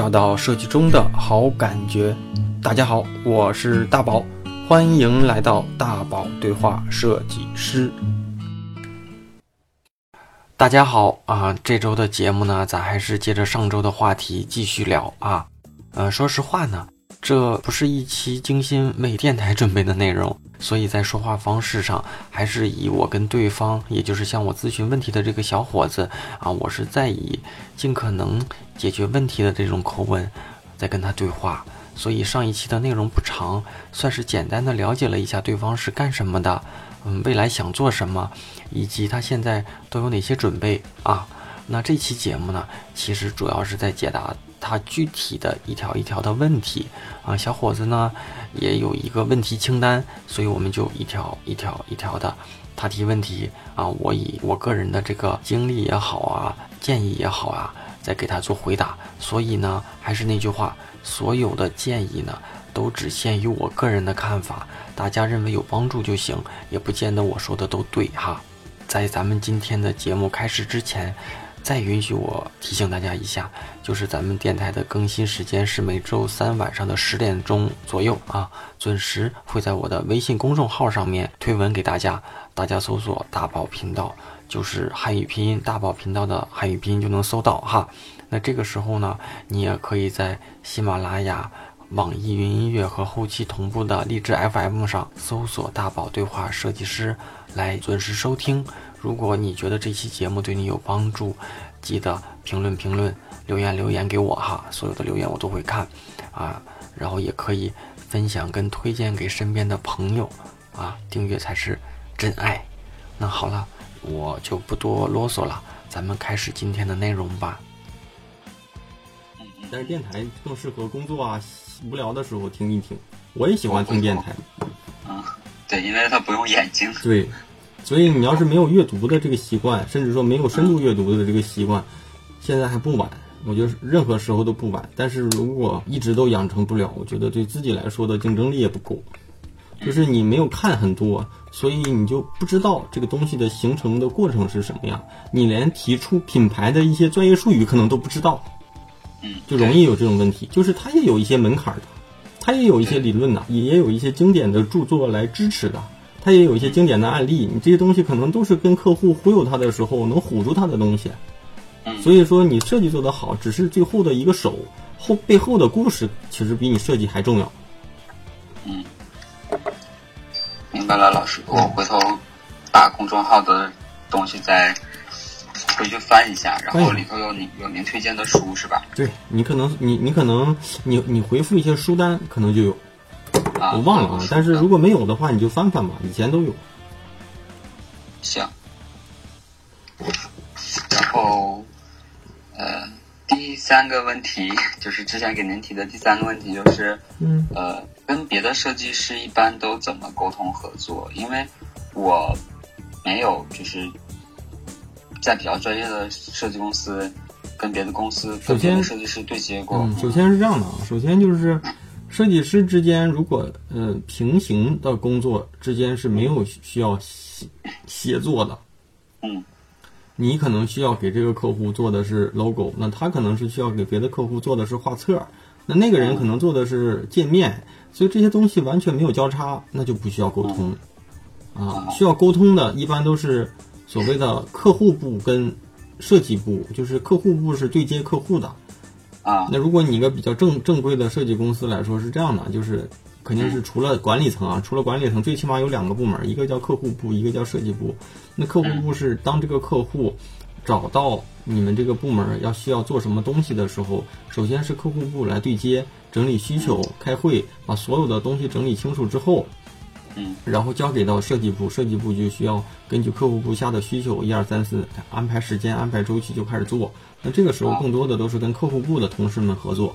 找到设计中的好感觉。大家好，我是大宝，欢迎来到大宝对话设计师。大家好啊，这周的节目呢，咱还是接着上周的话题继续聊啊。呃，说实话呢，这不是一期精心为电台准备的内容，所以在说话方式上，还是以我跟对方，也就是向我咨询问题的这个小伙子啊，我是在以尽可能解决问题的这种口吻在跟他对话。所以上一期的内容不长，算是简单的了解了一下对方是干什么的。嗯，未来想做什么，以及他现在都有哪些准备啊？那这期节目呢，其实主要是在解答他具体的一条一条的问题啊。小伙子呢也有一个问题清单，所以我们就一条一条一条的，他提问题啊，我以我个人的这个经历也好啊，建议也好啊，再给他做回答。所以呢，还是那句话，所有的建议呢。都只限于我个人的看法，大家认为有帮助就行，也不见得我说的都对哈。在咱们今天的节目开始之前，再允许我提醒大家一下，就是咱们电台的更新时间是每周三晚上的十点钟左右啊，准时会在我的微信公众号上面推文给大家，大家搜索“大宝频道”，就是汉语拼音“大宝频道”的汉语拼音就能搜到哈。那这个时候呢，你也可以在喜马拉雅。网易云音乐和后期同步的荔枝 FM 上搜索“大宝对话设计师”来准时收听。如果你觉得这期节目对你有帮助，记得评论评论、留言留言给我哈，所有的留言我都会看啊。然后也可以分享跟推荐给身边的朋友啊，订阅才是真爱。那好了，我就不多啰嗦了，咱们开始今天的内容吧。但是电台更适合工作啊。无聊的时候听一听，我也喜欢听电台。嗯，对，因为它不用眼睛。对，所以你要是没有阅读的这个习惯，甚至说没有深度阅读的这个习惯，现在还不晚。我觉得任何时候都不晚。但是如果一直都养成不了，我觉得对自己来说的竞争力也不够。就是你没有看很多，所以你就不知道这个东西的形成的过程是什么样。你连提出品牌的一些专业术语可能都不知道。嗯，就容易有这种问题，就是它也有一些门槛的，它也有一些理论的，也也有一些经典的著作来支持的，它也有一些经典的案例。你这些东西可能都是跟客户忽悠他的时候能唬住他的东西。所以说你设计做得好，只是最后的一个手，后背后的故事其实比你设计还重要。嗯，明白了，老师，我回头把公众号的东西再。回去翻一下，然后里头有您有您推荐的书是吧？对你可能你你可能你你回复一些书单，可能就有。啊，我忘了啊，但是如果没有的话，你就翻翻吧，以前都有。行。然后，呃，第三个问题 就是之前给您提的第三个问题，就是，嗯，呃，跟别的设计师一般都怎么沟通合作？因为我没有就是。在比较专业的设计公司，跟别的公司、跟别的设计师对接过。嗯，首先是这样的啊，首先就是设计师之间，如果嗯平行的工作之间是没有需要协协作的。嗯，你可能需要给这个客户做的是 logo，那他可能是需要给别的客户做的是画册，那那个人可能做的是界面，所以这些东西完全没有交叉，那就不需要沟通。啊，需要沟通的一般都是。所谓的客户部跟设计部，就是客户部是对接客户的，啊，那如果你一个比较正正规的设计公司来说是这样的，就是肯定是除了管理层啊，除了管理层，最起码有两个部门，一个叫客户部，一个叫设计部。那客户部是当这个客户找到你们这个部门要需要做什么东西的时候，首先是客户部来对接、整理需求、开会，把所有的东西整理清楚之后。嗯，然后交给到设计部，设计部就需要根据客户部下的需求，一二三四，安排时间，安排周期就开始做。那这个时候更多的都是跟客户部的同事们合作，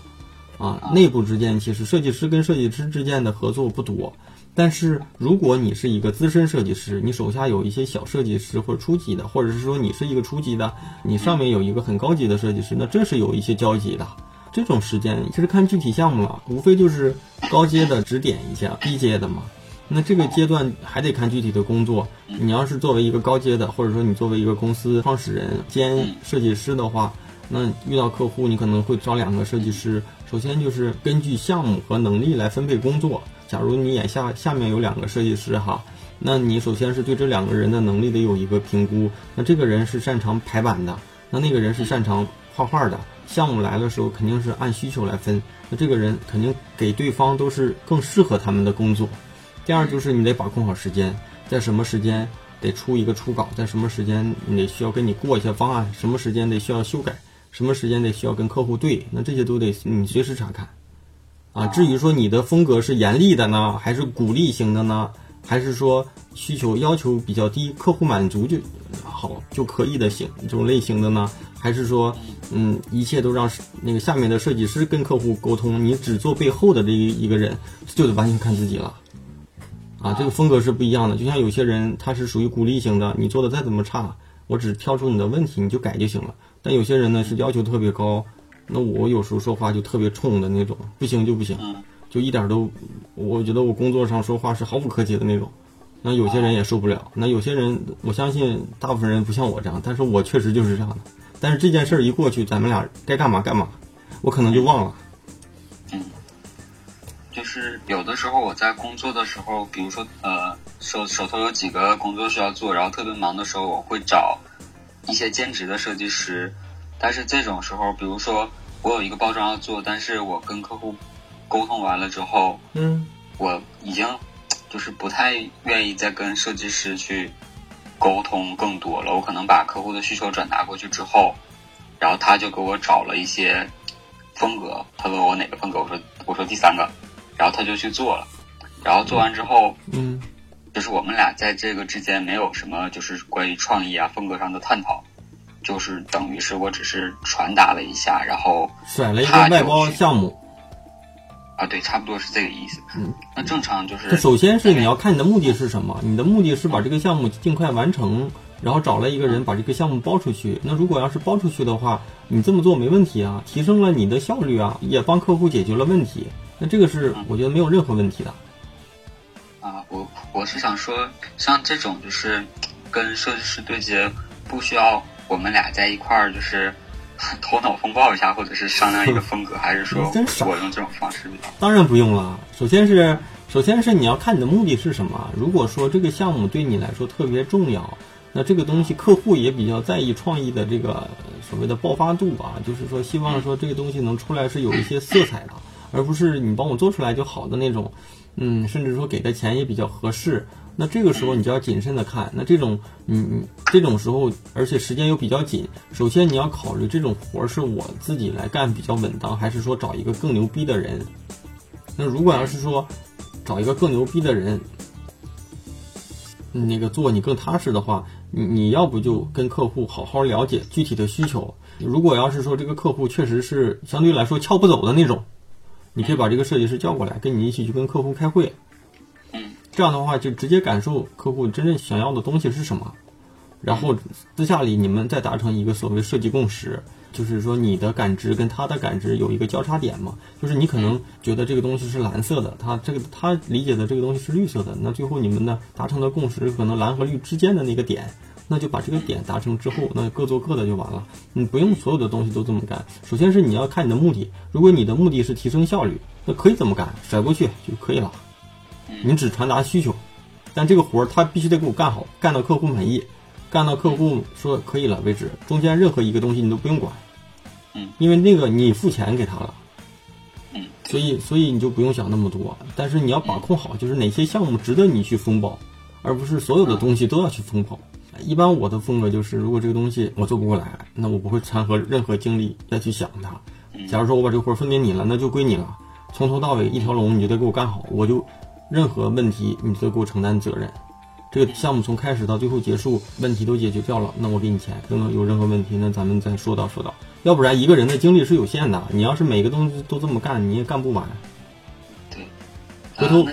啊，内部之间其实设计师跟设计师之间的合作不多。但是如果你是一个资深设计师，你手下有一些小设计师或者初级的，或者是说你是一个初级的，你上面有一个很高级的设计师，那这是有一些交集的。这种时间其实看具体项目了，无非就是高阶的指点一下，低阶的嘛。那这个阶段还得看具体的工作。你要是作为一个高阶的，或者说你作为一个公司创始人兼设计师的话，那遇到客户，你可能会招两个设计师。首先就是根据项目和能力来分配工作。假如你眼下下面有两个设计师哈，那你首先是对这两个人的能力得有一个评估。那这个人是擅长排版的，那那个人是擅长画画的。项目来的时候肯定是按需求来分。那这个人肯定给对方都是更适合他们的工作。第二就是你得把控好时间，在什么时间得出一个初稿，在什么时间你得需要跟你过一下方案，什么时间得需要修改。什么时间得需要跟客户对，那这些都得你随时查看，啊，至于说你的风格是严厉的呢，还是鼓励型的呢，还是说需求要求比较低，客户满足就好就可以的型这种类型的呢，还是说嗯一切都让那个下面的设计师跟客户沟通，你只做背后的这一一个人，就得完全看自己了，啊，这个风格是不一样的，就像有些人他是属于鼓励型的，你做的再怎么差，我只挑出你的问题，你就改就行了。但有些人呢是要求特别高，那我有时候说话就特别冲的那种，不行就不行，就一点都，我觉得我工作上说话是毫不客气的那种，那有些人也受不了。那有些人，我相信大部分人不像我这样，但是我确实就是这样的。但是这件事儿一过去，咱们俩该干嘛干嘛，我可能就忘了。有的时候我在工作的时候，比如说呃手手头有几个工作需要做，然后特别忙的时候，我会找。一些兼职的设计师，但是这种时候，比如说我有一个包装要做，但是我跟客户沟通完了之后，嗯，我已经就是不太愿意再跟设计师去沟通更多了。我可能把客户的需求转达过去之后，然后他就给我找了一些风格，他问我哪个风格，我说我说第三个，然后他就去做了，然后做完之后，嗯。就是我们俩在这个之间没有什么，就是关于创意啊、风格上的探讨，就是等于是我只是传达了一下，然后选了一个外包项目。啊，对，差不多是这个意思。嗯，那正常就是。首先是你要看你的目的是什么，你的目的是把这个项目尽快完成，然后找了一个人把这个项目包出去。那如果要是包出去的话，你这么做没问题啊，提升了你的效率啊，也帮客户解决了问题。那这个是我觉得没有任何问题的。啊，我我是想说，像这种就是跟设计师对接，不需要我们俩在一块儿就是 头脑风暴一下，或者是商量一个风格，还是说 我用这种方式比较？当然不用了。首先是首先是你要看你的目的是什么。如果说这个项目对你来说特别重要，那这个东西客户也比较在意创意的这个所谓的爆发度啊，就是说希望说这个东西能出来是有一些色彩的，而不是你帮我做出来就好的那种。嗯，甚至说给的钱也比较合适，那这个时候你就要谨慎的看。那这种，嗯，这种时候，而且时间又比较紧，首先你要考虑这种活儿是我自己来干比较稳当，还是说找一个更牛逼的人？那如果要是说找一个更牛逼的人，那个做你更踏实的话，你你要不就跟客户好好了解具体的需求。如果要是说这个客户确实是相对来说撬不走的那种。你可以把这个设计师叫过来，跟你一起去跟客户开会。嗯，这样的话就直接感受客户真正想要的东西是什么，然后私下里你们再达成一个所谓设计共识，就是说你的感知跟他的感知有一个交叉点嘛，就是你可能觉得这个东西是蓝色的，他这个他理解的这个东西是绿色的，那最后你们呢达成的共识可能蓝和绿之间的那个点。那就把这个点达成之后，那各做各的就完了。你不用所有的东西都这么干。首先是你要看你的目的，如果你的目的是提升效率，那可以这么干，甩过去就可以了。你只传达需求，但这个活儿他必须得给我干好，干到客户满意，干到客户说可以了为止。中间任何一个东西你都不用管，嗯，因为那个你付钱给他了，所以所以你就不用想那么多。但是你要把控好，就是哪些项目值得你去风暴，而不是所有的东西都要去风暴。一般我的风格就是，如果这个东西我做不过来，那我不会掺和任何精力再去想它。假如说我把这个活分给你了，那就归你了，从头到尾一条龙你就得给我干好，我就任何问题你都给我承担责任。这个项目从开始到最后结束，问题都解决掉了，那我给你钱。等等有任何问题，那咱们再说道说道。要不然一个人的精力是有限的，你要是每个东西都这么干，你也干不完。对，回头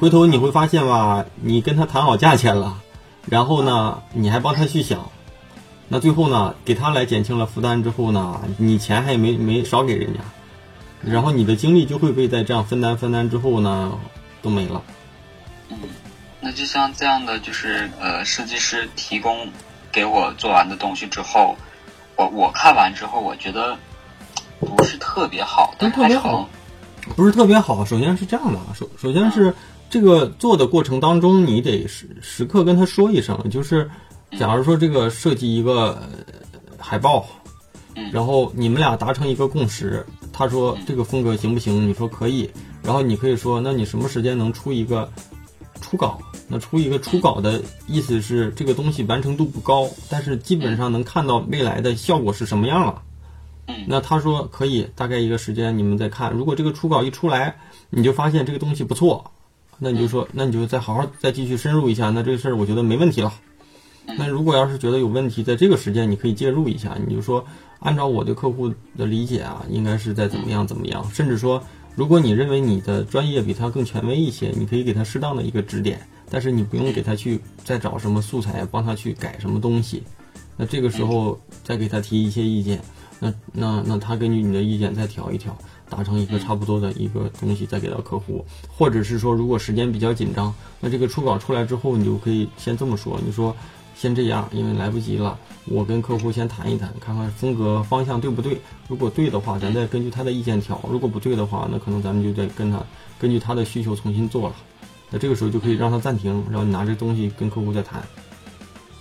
回头你会发现吧，你跟他谈好价钱了。然后呢，你还帮他去想，那最后呢，给他来减轻了负担之后呢，你钱还没没少给人家，然后你的精力就会被在这样分担分担之后呢，都没了。嗯，那就像这样的，就是呃，设计师提供给我做完的东西之后，我我看完之后，我觉得不是特别好，但特别好，不是特别好。首先是这样的，首首先是这个做的过程当中，你得时时刻跟他说一声，就是假如说这个设计一个海报，然后你们俩达成一个共识，他说这个风格行不行？你说可以，然后你可以说，那你什么时间能出一个初稿？那出一个初稿的意思是这个东西完成度不高，但是基本上能看到未来的效果是什么样了。那他说可以，大概一个时间你们再看。如果这个初稿一出来，你就发现这个东西不错，那你就说，那你就再好好再继续深入一下。那这个事儿我觉得没问题了。那如果要是觉得有问题，在这个时间你可以介入一下，你就说按照我对客户的理解啊，应该是在怎么样怎么样，甚至说如果你认为你的专业比他更权威一些，你可以给他适当的一个指点。但是你不用给他去再找什么素材，帮他去改什么东西。那这个时候再给他提一些意见，那那那他根据你的意见再调一调，达成一个差不多的一个东西，再给到客户。或者是说，如果时间比较紧张，那这个初稿出来之后，你就可以先这么说：你说先这样，因为来不及了，我跟客户先谈一谈，看看风格方向对不对。如果对的话，咱再根据他的意见调；如果不对的话，那可能咱们就得跟他根据他的需求重新做了。那这个时候就可以让他暂停，然后你拿这东西跟客户再谈。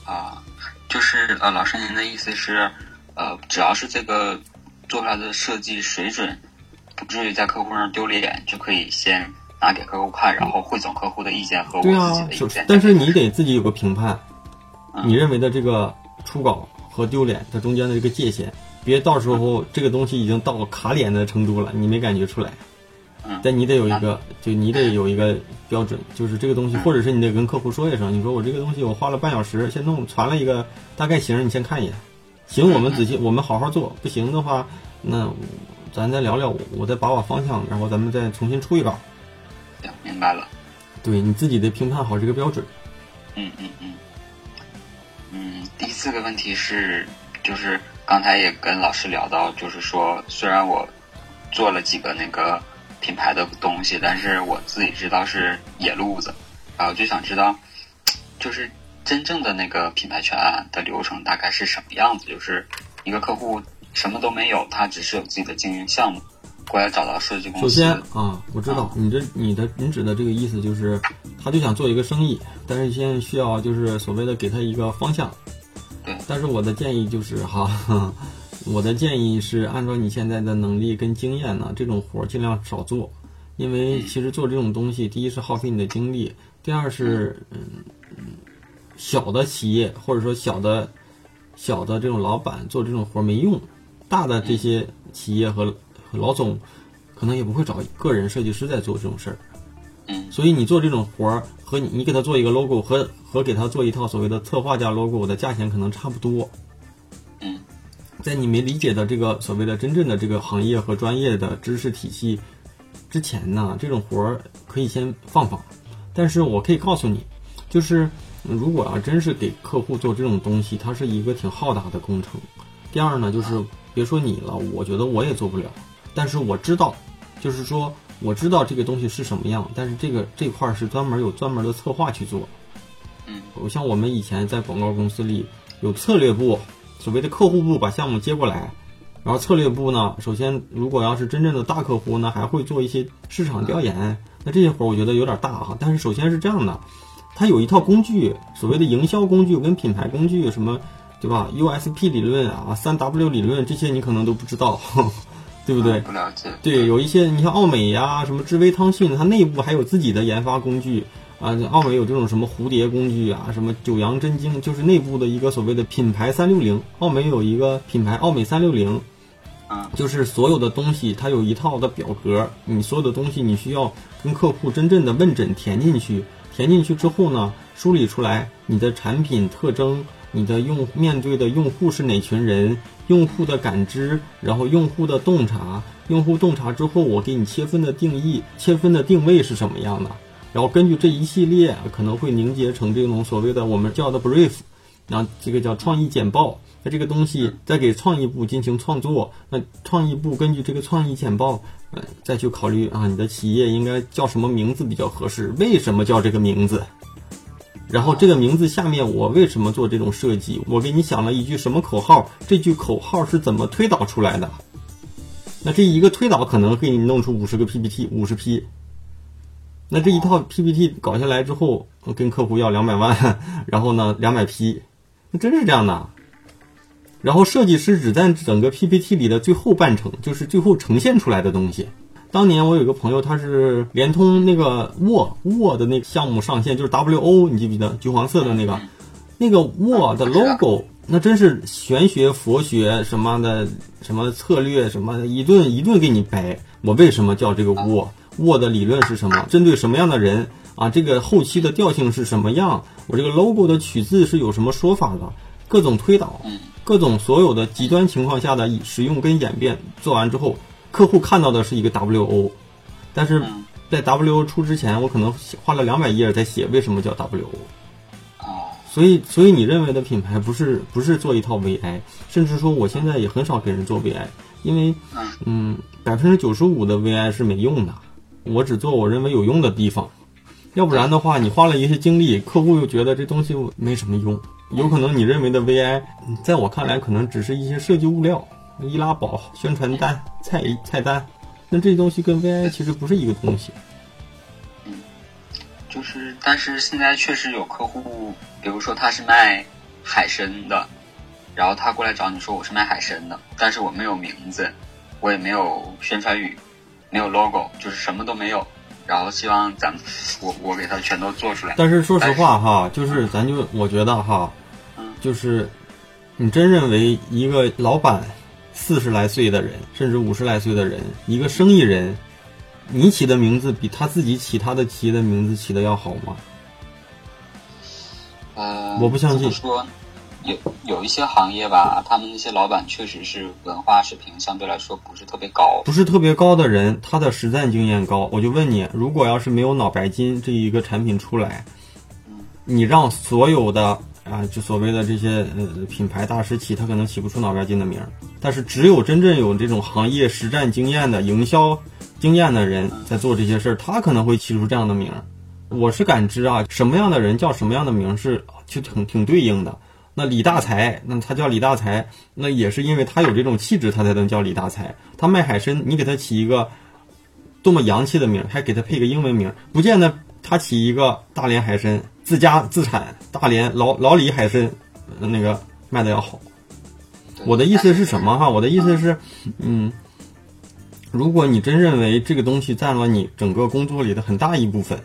啊，就是呃，老师您的意思是，呃，只要是这个做出来的设计水准不至于在客户上丢脸，就可以先拿给客户看，然后汇总客户的意见和我自己的意见。但是你得自己有个评判，你认为的这个初稿和丢脸它中间的这个界限，别到时候这个东西已经到卡脸的程度了，你没感觉出来。但你得有一个，就你得有一个标准，就是这个东西，或者是你得跟客户说一声，你说我这个东西我花了半小时先弄传了一个大概型，你先看一眼，行，我们仔细我们好好做，不行的话，那咱再聊聊，我再把把方向，然后咱们再重新出一稿。行，明白了。对你自己得评判好这个标准。嗯嗯嗯。嗯，第四个问题是，就是刚才也跟老师聊到，就是说虽然我做了几个那个。品牌的东西，但是我自己知道是野路子，然后就想知道，就是真正的那个品牌全案的流程大概是什么样子？就是一个客户什么都没有，他只是有自己的经营项目，过来找到设计公司。首先啊，我知道你这你的你指的这个意思就是，他就想做一个生意，但是现在需要就是所谓的给他一个方向。对。但是我的建议就是哈。我的建议是，按照你现在的能力跟经验呢，这种活儿尽量少做，因为其实做这种东西，第一是耗费你的精力，第二是，嗯，小的企业或者说小的、小的这种老板做这种活儿没用，大的这些企业和和老总，可能也不会找个人设计师在做这种事儿，嗯，所以你做这种活儿和你你给他做一个 logo 和和给他做一套所谓的策划加 logo 的价钱可能差不多。在你没理解的这个所谓的真正的这个行业和专业的知识体系之前呢，这种活儿可以先放放。但是我可以告诉你，就是如果啊真是给客户做这种东西，它是一个挺浩大的工程。第二呢，就是别说你了，我觉得我也做不了。但是我知道，就是说我知道这个东西是什么样，但是这个这块是专门有专门的策划去做。嗯，我像我们以前在广告公司里有策略部。所谓的客户部把项目接过来，然后策略部呢，首先如果要是真正的大客户呢，还会做一些市场调研。那这些活儿我觉得有点大哈。但是首先是这样的，它有一套工具，所谓的营销工具跟品牌工具，什么对吧？USP 理论啊，三 W 理论这些你可能都不知道，对不对？不了解。对，有一些你像奥美呀，什么智威汤逊，它内部还有自己的研发工具。啊，奥美有这种什么蝴蝶工具啊，什么九阳真经，就是内部的一个所谓的品牌三六零。奥美有一个品牌奥美三六零，啊，就是所有的东西它有一套的表格，你所有的东西你需要跟客户真正的问诊填进去，填进去之后呢，梳理出来你的产品特征，你的用面对的用户是哪群人，用户的感知，然后用户的洞察，用户洞察之后，我给你切分的定义，切分的定位是什么样的？然后根据这一系列可能会凝结成这种所谓的我们叫的 brief，然后这个叫创意简报。那这个东西再给创意部进行创作，那创意部根据这个创意简报，呃，再去考虑啊，你的企业应该叫什么名字比较合适？为什么叫这个名字？然后这个名字下面我为什么做这种设计？我给你想了一句什么口号？这句口号是怎么推导出来的？那这一个推导可能给你弄出五十个 PPT，五十批。那这一套 PPT 搞下来之后，跟客户要两百万，然后呢两百批，那真是这样的。然后设计师只占整个 PPT 里的最后半程，就是最后呈现出来的东西。当年我有一个朋友，他是联通那个 Word Word 的那个项目上线，就是 WO，你记不记得？橘黄色的那个，那个 Word 的 logo，那真是玄学佛学什么的，什么策略什么一顿一顿给你掰。我为什么叫这个 Word？Word 的理论是什么？针对什么样的人啊？这个后期的调性是什么样？我这个 logo 的取自是有什么说法的？各种推导，各种所有的极端情况下的使用跟演变做完之后。客户看到的是一个 WO，但是在 WO 出之前，我可能花了两百页在写为什么叫 WO。所以，所以你认为的品牌不是不是做一套 VI，甚至说我现在也很少给人做 VI，因为嗯，百分之九十五的 VI 是没用的，我只做我认为有用的地方，要不然的话，你花了一些精力，客户又觉得这东西没什么用，有可能你认为的 VI，在我看来可能只是一些设计物料。易拉宝、宣传单、菜菜单，那这东西跟 VI 其实不是一个东西。嗯，就是，但是现在确实有客户，比如说他是卖海参的，然后他过来找你说我是卖海参的，但是我没有名字，我也没有宣传语，没有 logo，就是什么都没有，然后希望咱们我我给他全都做出来。但是说实话哈，就是咱就我觉得哈，嗯，就是你真认为一个老板。四十来岁的人，甚至五十来岁的人，一个生意人，你起的名字比他自己起他的企业的名字起的要好吗？呃，我不相信。说有有一些行业吧，他们那些老板确实是文化水平相对来说不是特别高。不是特别高的人，他的实战经验高。我就问你，如果要是没有脑白金这一个产品出来，你让所有的。啊，就所谓的这些呃品牌大师起，他可能起不出脑白金的名儿，但是只有真正有这种行业实战经验的营销经验的人在做这些事儿，他可能会起出这样的名儿。我是感知啊，什么样的人叫什么样的名是就挺挺对应的。那李大才，那他叫李大才，那也是因为他有这种气质，他才能叫李大才。他卖海参，你给他起一个多么洋气的名儿，还给他配个英文名，不见得他起一个大连海参。自家自产大连老老李海参，那个卖的要好。我的意思是什么哈？我的意思是，嗯，如果你真认为这个东西占了你整个工作里的很大一部分，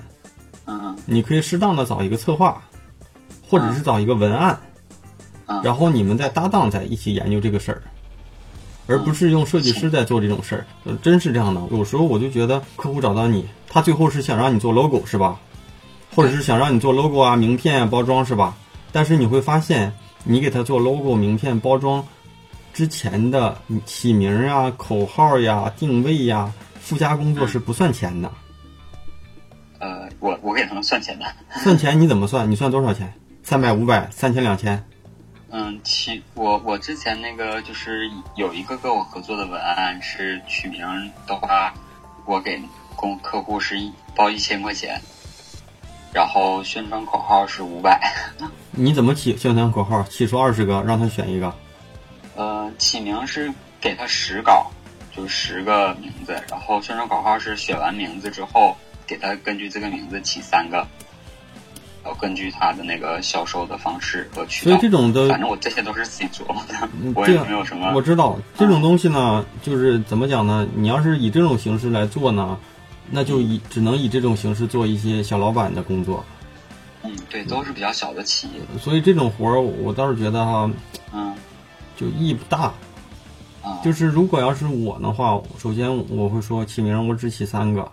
嗯，你可以适当的找一个策划，或者是找一个文案，然后你们再搭档在一起研究这个事儿，而不是用设计师在做这种事儿。真是这样的，有时候我就觉得客户找到你，他最后是想让你做 logo 是吧？或者是想让你做 logo 啊、名片啊、包装是吧？但是你会发现，你给他做 logo、名片、包装之前的起名啊、口号呀、定位呀，附加工作是不算钱的。呃，我我给他们算钱的。算钱你怎么算？你算多少钱？三百、五百、三千、两千？嗯，其我我之前那个就是有一个跟我合作的文案是取名的话，我给公客户是一包一千块钱。然后宣传口号是五百，你怎么起宣传口号？起出二十个，让他选一个。呃，起名是给他十稿，就十个名字。然后宣传口号是选完名字之后，给他根据这个名字起三个，然后根据他的那个销售的方式和渠道。所以这种的，反正我这些都是自己琢磨的，我也没有什么。我知道这种东西呢，就是怎么讲呢？你要是以这种形式来做呢？那就以只能以这种形式做一些小老板的工作。嗯，对，都是比较小的企业。所以这种活儿，我倒是觉得哈，嗯，就意义不大。啊，就是如果要是我的话，首先我会说起名我只起三个，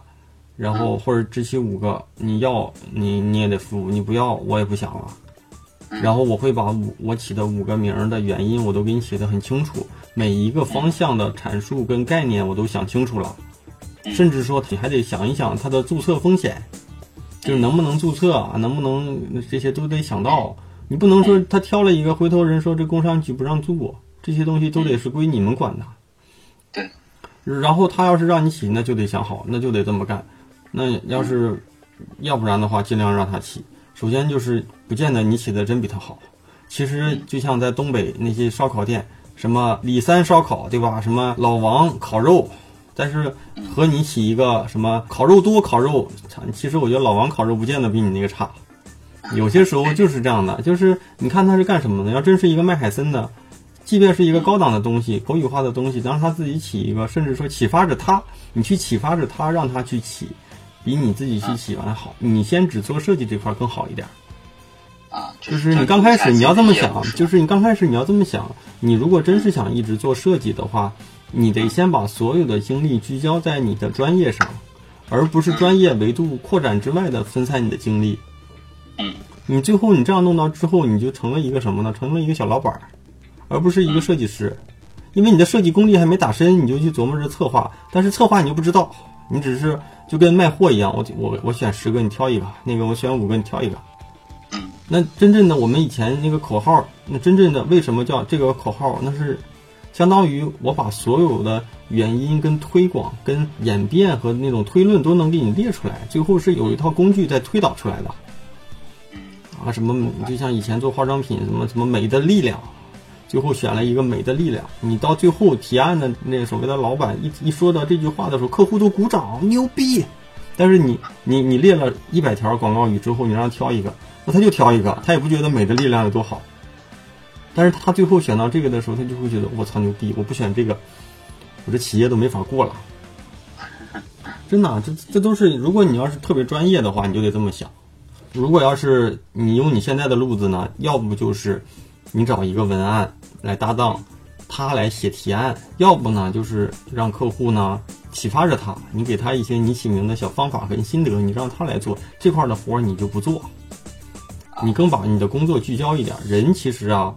然后或者只起五个，你要你你也得付，你不要我也不想了。然后我会把五我起的五个名的原因我都给你写的很清楚，每一个方向的阐述跟概念我都想清楚了。甚至说你还得想一想它的注册风险，就是能不能注册啊，能不能这些都得想到。你不能说他挑了一个，回头人说这工商局不让做，这些东西都得是归你们管的。对。然后他要是让你起，那就得想好，那就得这么干。那要是要不然的话，尽量让他起。首先就是不见得你起的真比他好。其实就像在东北那些烧烤店，什么李三烧烤，对吧？什么老王烤肉，但是和你起一个什么烤肉多烤肉，其实我觉得老王烤肉不见得比你那个差。有些时候就是这样的，就是你看他是干什么的？要真是一个卖海参的，即便是一个高档的东西、口语化的东西，让他自己起一个，甚至说启发着他，你去启发着他，让他去起，比你自己去起完好。你先只做设计这块更好一点。啊，就是你刚开始你要这么想，就是你刚开始你要这么想，你如果真是想一直做设计的话，你得先把所有的精力聚焦在你的专业上，而不是专业维度扩展之外的分散你的精力。嗯，你最后你这样弄到之后，你就成了一个什么呢？成了一个小老板，而不是一个设计师。因为你的设计功力还没打深，你就去琢磨着策划，但是策划你又不知道，你只是就跟卖货一样，我我我选十个，你挑一个；那个我选五个，你挑一个。嗯，那真正的我们以前那个口号，那真正的为什么叫这个口号？那是相当于我把所有的原因、跟推广、跟演变和那种推论都能给你列出来，最后是有一套工具在推导出来的。啊，什么就像以前做化妆品，什么什么美的力量，最后选了一个美的力量。你到最后提案的那所谓的老板一一说到这句话的时候，客户都鼓掌，牛逼。但是你你你列了一百条广告语之后，你让他挑一个，那他就挑一个，他也不觉得美的力量有多好。但是他最后选到这个的时候，他就会觉得我操牛逼，我不选这个，我这企业都没法过了。真的，这这都是如果你要是特别专业的话，你就得这么想。如果要是你用你现在的路子呢，要不就是你找一个文案来搭档，他来写提案；要不呢就是让客户呢启发着他，你给他一些你起名的小方法和心得，你让他来做这块的活，你就不做，你更把你的工作聚焦一点。人其实啊，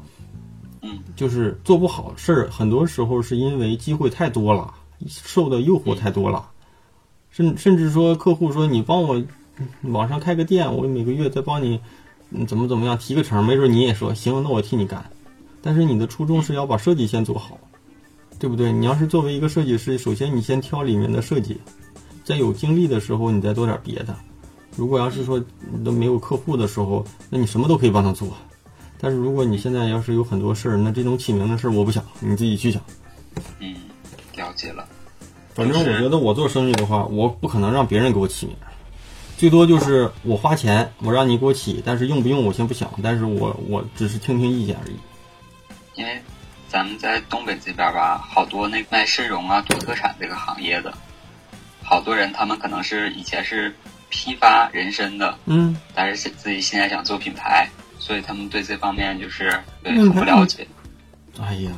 就是做不好事儿，很多时候是因为机会太多了，受的诱惑太多了，甚甚至说客户说你帮我。网上开个店，我每个月再帮你，怎么怎么样提个成，没准你也说行，那我替你干。但是你的初衷是要把设计先做好，对不对？你要是作为一个设计师，首先你先挑里面的设计，在有精力的时候你再做点别的。如果要是说你都没有客户的时候，那你什么都可以帮他做。但是如果你现在要是有很多事儿，那这种起名的事儿我不想，你自己去想。嗯，了解了。反正我觉得我做生意的话，我不可能让别人给我起名。最多就是我花钱，我让你给我起，但是用不用我先不想，但是我我只是听听意见而已。因为咱们在东北这边吧，好多那卖参茸啊、土特产这个行业的，好多人他们可能是以前是批发人参的，嗯，但是自己现在想做品牌，所以他们对这方面就是对很不了解。哎呀，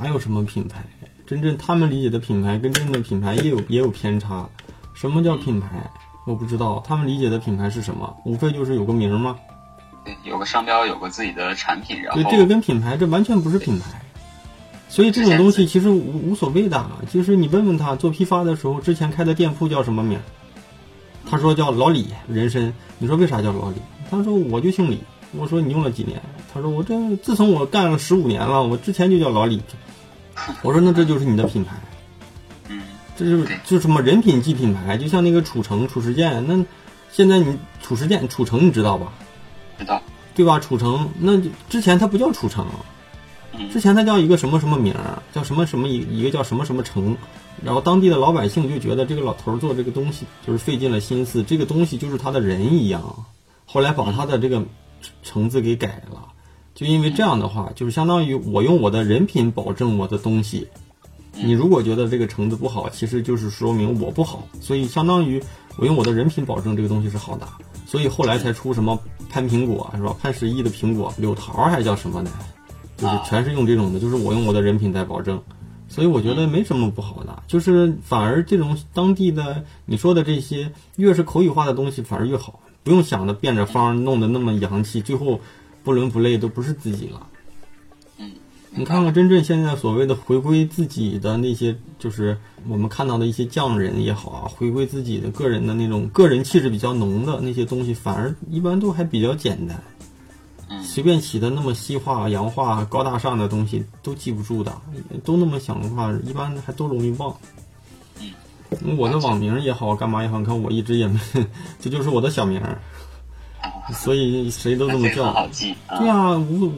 哪有什么品牌？真正他们理解的品牌跟真正的品牌也有也有偏差。什么叫品牌？我不知道他们理解的品牌是什么，无非就是有个名吗？对，有个商标，有个自己的产品，然后对这个跟品牌这完全不是品牌，所以这种东西其实无无所谓的。就是你问问他做批发的时候，之前开的店铺叫什么名？他说叫老李人参。你说为啥叫老李？他说我就姓李。我说你用了几年？他说我这自从我干了十五年了，我之前就叫老李。我说那这就是你的品牌。嗯这是就什么人品即品牌，就像那个褚橙、褚时健。那现在你褚时健、褚橙你知道吧？知道，对吧？褚橙那之前它不叫褚橙，之前它叫一个什么什么名儿，叫什么什么一一个叫什么什么橙。然后当地的老百姓就觉得这个老头做这个东西就是费尽了心思，这个东西就是他的人一样。后来把他的这个橙子给改了，就因为这样的话，就是相当于我用我的人品保证我的东西。你如果觉得这个橙子不好，其实就是说明我不好，所以相当于我用我的人品保证这个东西是好的，所以后来才出什么潘苹果是吧？潘石屹的苹果，柳桃还叫什么呢？就是全是用这种的，就是我用我的人品在保证，所以我觉得没什么不好的，就是反而这种当地的你说的这些越是口语化的东西反而越好，不用想着变着方弄得那么洋气，最后不伦不类都不是自己了。嗯你看看真正现在所谓的回归自己的那些，就是我们看到的一些匠人也好啊，回归自己的个人的那种个人气质比较浓的那些东西，反而一般都还比较简单。随便起的那么西化、洋化、高大上的东西都记不住的，都那么想的话，一般还都容易忘。我的网名也好，干嘛也好，你看我一直也没，这就是我的小名。所以谁都这么叫。好记。对啊，无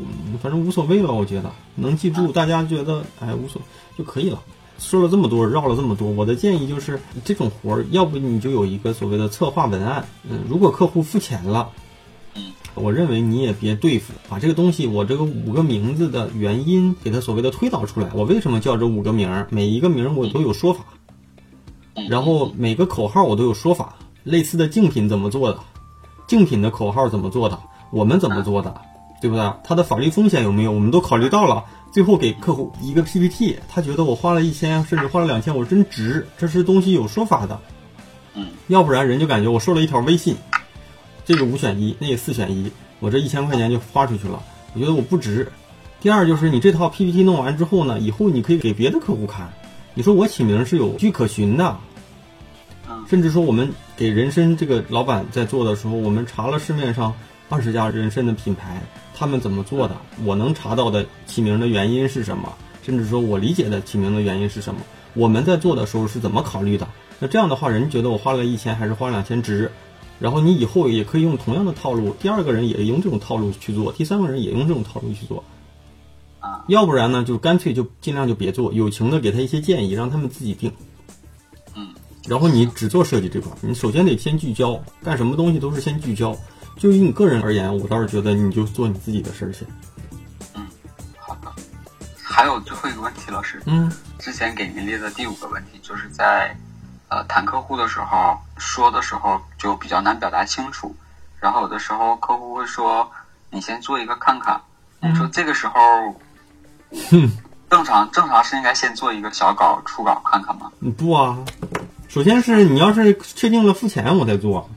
反正无所谓了，我觉得能记住，大家觉得哎无所就可以了。说了这么多，绕了这么多，我的建议就是这种活儿，要不你就有一个所谓的策划文案。嗯，如果客户付钱了，嗯，我认为你也别对付，把这个东西，我这个五个名字的原因给他所谓的推导出来。我为什么叫这五个名儿？每一个名儿我都有说法，然后每个口号我都有说法。类似的竞品怎么做的？竞品的口号怎么做的？我们怎么做的？对不对？它的法律风险有没有？我们都考虑到了。最后给客户一个 PPT，他觉得我花了一千，甚至花了两千，我真值。这是东西有说法的。嗯，要不然人就感觉我收了一条微信，这个五选一，那个四选一，我这一千块钱就花出去了。我觉得我不值。第二就是你这套 PPT 弄完之后呢，以后你可以给别的客户看。你说我起名是有据可循的，甚至说我们给人参这个老板在做的时候，我们查了市面上二十家人参的品牌。他们怎么做的？我能查到的起名的原因是什么？甚至说我理解的起名的原因是什么？我们在做的时候是怎么考虑的？那这样的话，人觉得我花了一千还是花两千值？然后你以后也可以用同样的套路，第二个人也用这种套路去做，第三个人也用这种套路去做。啊，要不然呢，就干脆就尽量就别做，友情的给他一些建议，让他们自己定。嗯，然后你只做设计这块，你首先得先聚焦，干什么东西都是先聚焦。就以你个人而言，我倒是觉得你就做你自己的事儿去。嗯，好的。还有最后一个问题，老师。嗯。之前给您列的第五个问题，就是在呃谈客户的时候，说的时候就比较难表达清楚。然后有的时候客户会说：“你先做一个看看。”你说这个时候，正常正常是应该先做一个小稿初稿看看吗？不啊，首先是你要是确定了付钱，我再做。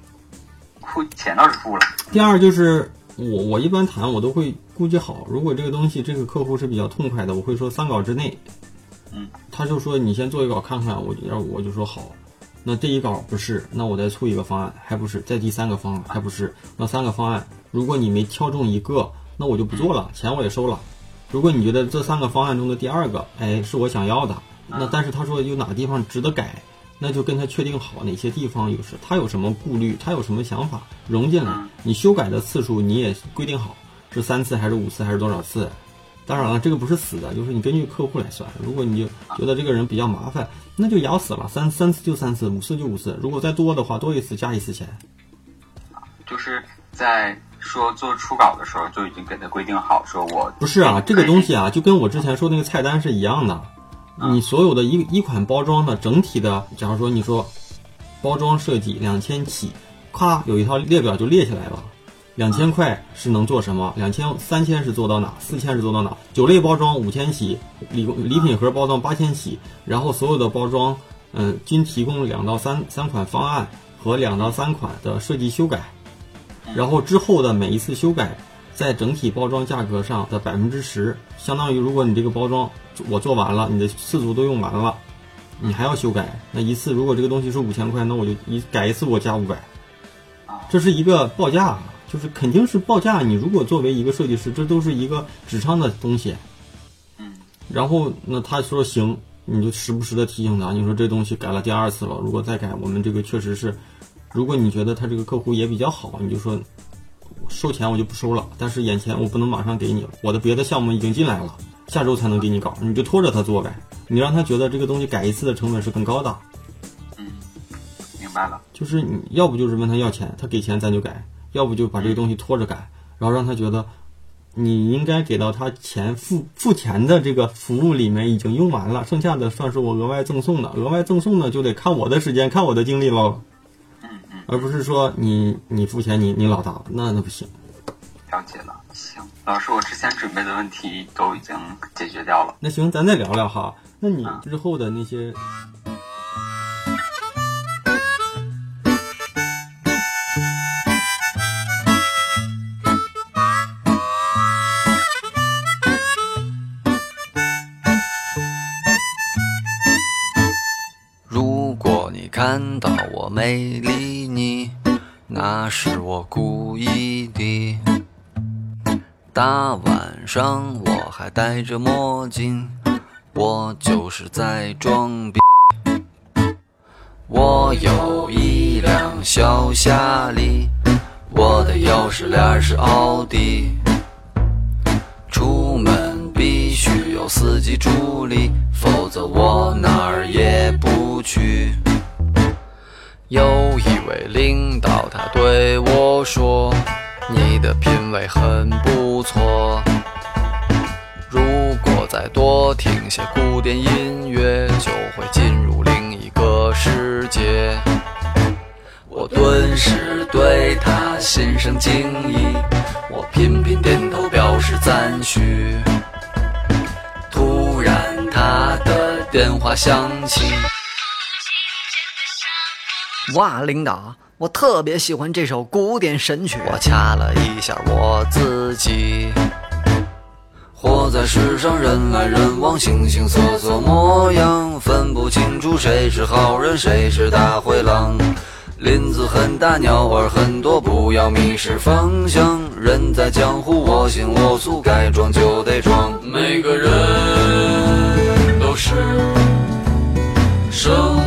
付钱倒是付了。第二就是我我一般谈我都会估计好，如果这个东西这个客户是比较痛快的，我会说三稿之内。嗯，他就说你先做一稿看看，我要我就说好。那这一稿不是，那我再出一个方案，还不是？再第三个方案还不是？那三个方案，如果你没挑中一个，那我就不做了，钱我也收了。如果你觉得这三个方案中的第二个，哎，是我想要的，那但是他说有哪个地方值得改。那就跟他确定好哪些地方有是，他有什么顾虑，他有什么想法融进来。你修改的次数你也规定好，是三次还是五次还是多少次？当然了，这个不是死的，就是你根据客户来算。如果你就觉得这个人比较麻烦，那就咬死了，三三次就三次，五次就五次。如果再多的话，多一次加一次钱。就是在说做初稿的时候就已经给他规定好，说我不是啊，这个东西啊，就跟我之前说那个菜单是一样的。你所有的一一款包装的整体的，假如说你说包装设计两千起，咔有一套列表就列起来了。两千块是能做什么？两千三千是做到哪？四千是做到哪？酒类包装五千起，礼礼品盒包装八千起，然后所有的包装，嗯，均提供两到三三款方案和两到三款的设计修改，然后之后的每一次修改。在整体包装价格上的百分之十，相当于如果你这个包装我做完了，你的次数都用完了，你还要修改，那一次如果这个东西是五千块，那我就一改一次我加五百，这是一个报价，就是肯定是报价。你如果作为一个设计师，这都是一个纸上的东西，嗯，然后那他说行，你就时不时的提醒他，你说这东西改了第二次了，如果再改，我们这个确实是，如果你觉得他这个客户也比较好，你就说。收钱我就不收了，但是眼前我不能马上给你，我的别的项目已经进来了，下周才能给你搞，你就拖着他做呗。你让他觉得这个东西改一次的成本是更高的。嗯，明白了。就是你要不就是问他要钱，他给钱咱就改；要不就把这个东西拖着改，然后让他觉得你应该给到他钱付付钱的这个服务里面已经用完了，剩下的算是我额外赠送的。额外赠送的就得看我的时间，看我的精力喽。而不是说你你付钱你你老大那那不行。了解了，行，老师，我之前准备的问题都已经解决掉了。那行，咱再聊聊哈。那你之后的那些。如果你看到我没理。那是我故意的。大晚上我还戴着墨镜，我就是在装逼。我有一辆小夏利，我的钥匙链是奥迪。出门必须有司机助理，否则我哪儿也不去。有位领导，他对我说：“你的品味很不错。如果再多听些古典音乐，就会进入另一个世界。”我顿时对他心生敬意，我频频点头表示赞许。突然，他的电话响起。哇，领导，我特别喜欢这首古典神曲。我掐了一下我自己。活在世上，人来人往，形形色色模样，分不清楚谁是好人，谁是大灰狼。林子很大，鸟儿很多，不要迷失方向。人在江湖，我行我素，该装就得装。每个人都是生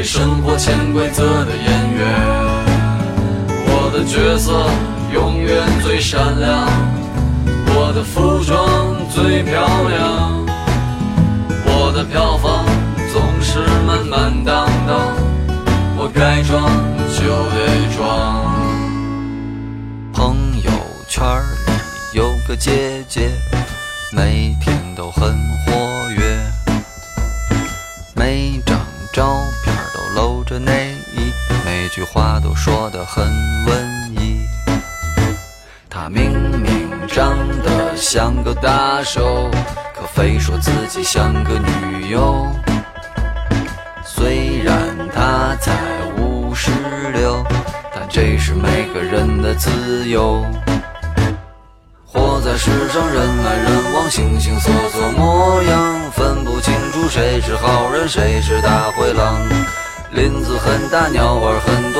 被生活潜规则的演员。我的角色永远最闪亮，我的服装最漂亮，我的票房总是满满当当，我该装就得装。朋友圈里有个姐姐，每天都很很文艺。他明明长得像个大手，可非说自己像个女友。虽然他才五十六，但这是每个人的自由。活在世上，人来人往，形形色色模样，分不清楚谁是好人，谁是大灰狼。林子很大，鸟儿很多，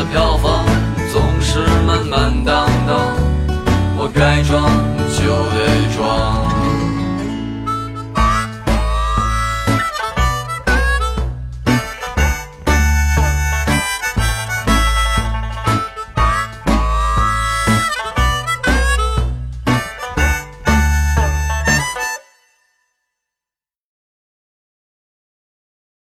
的票房总是满满当当，我该装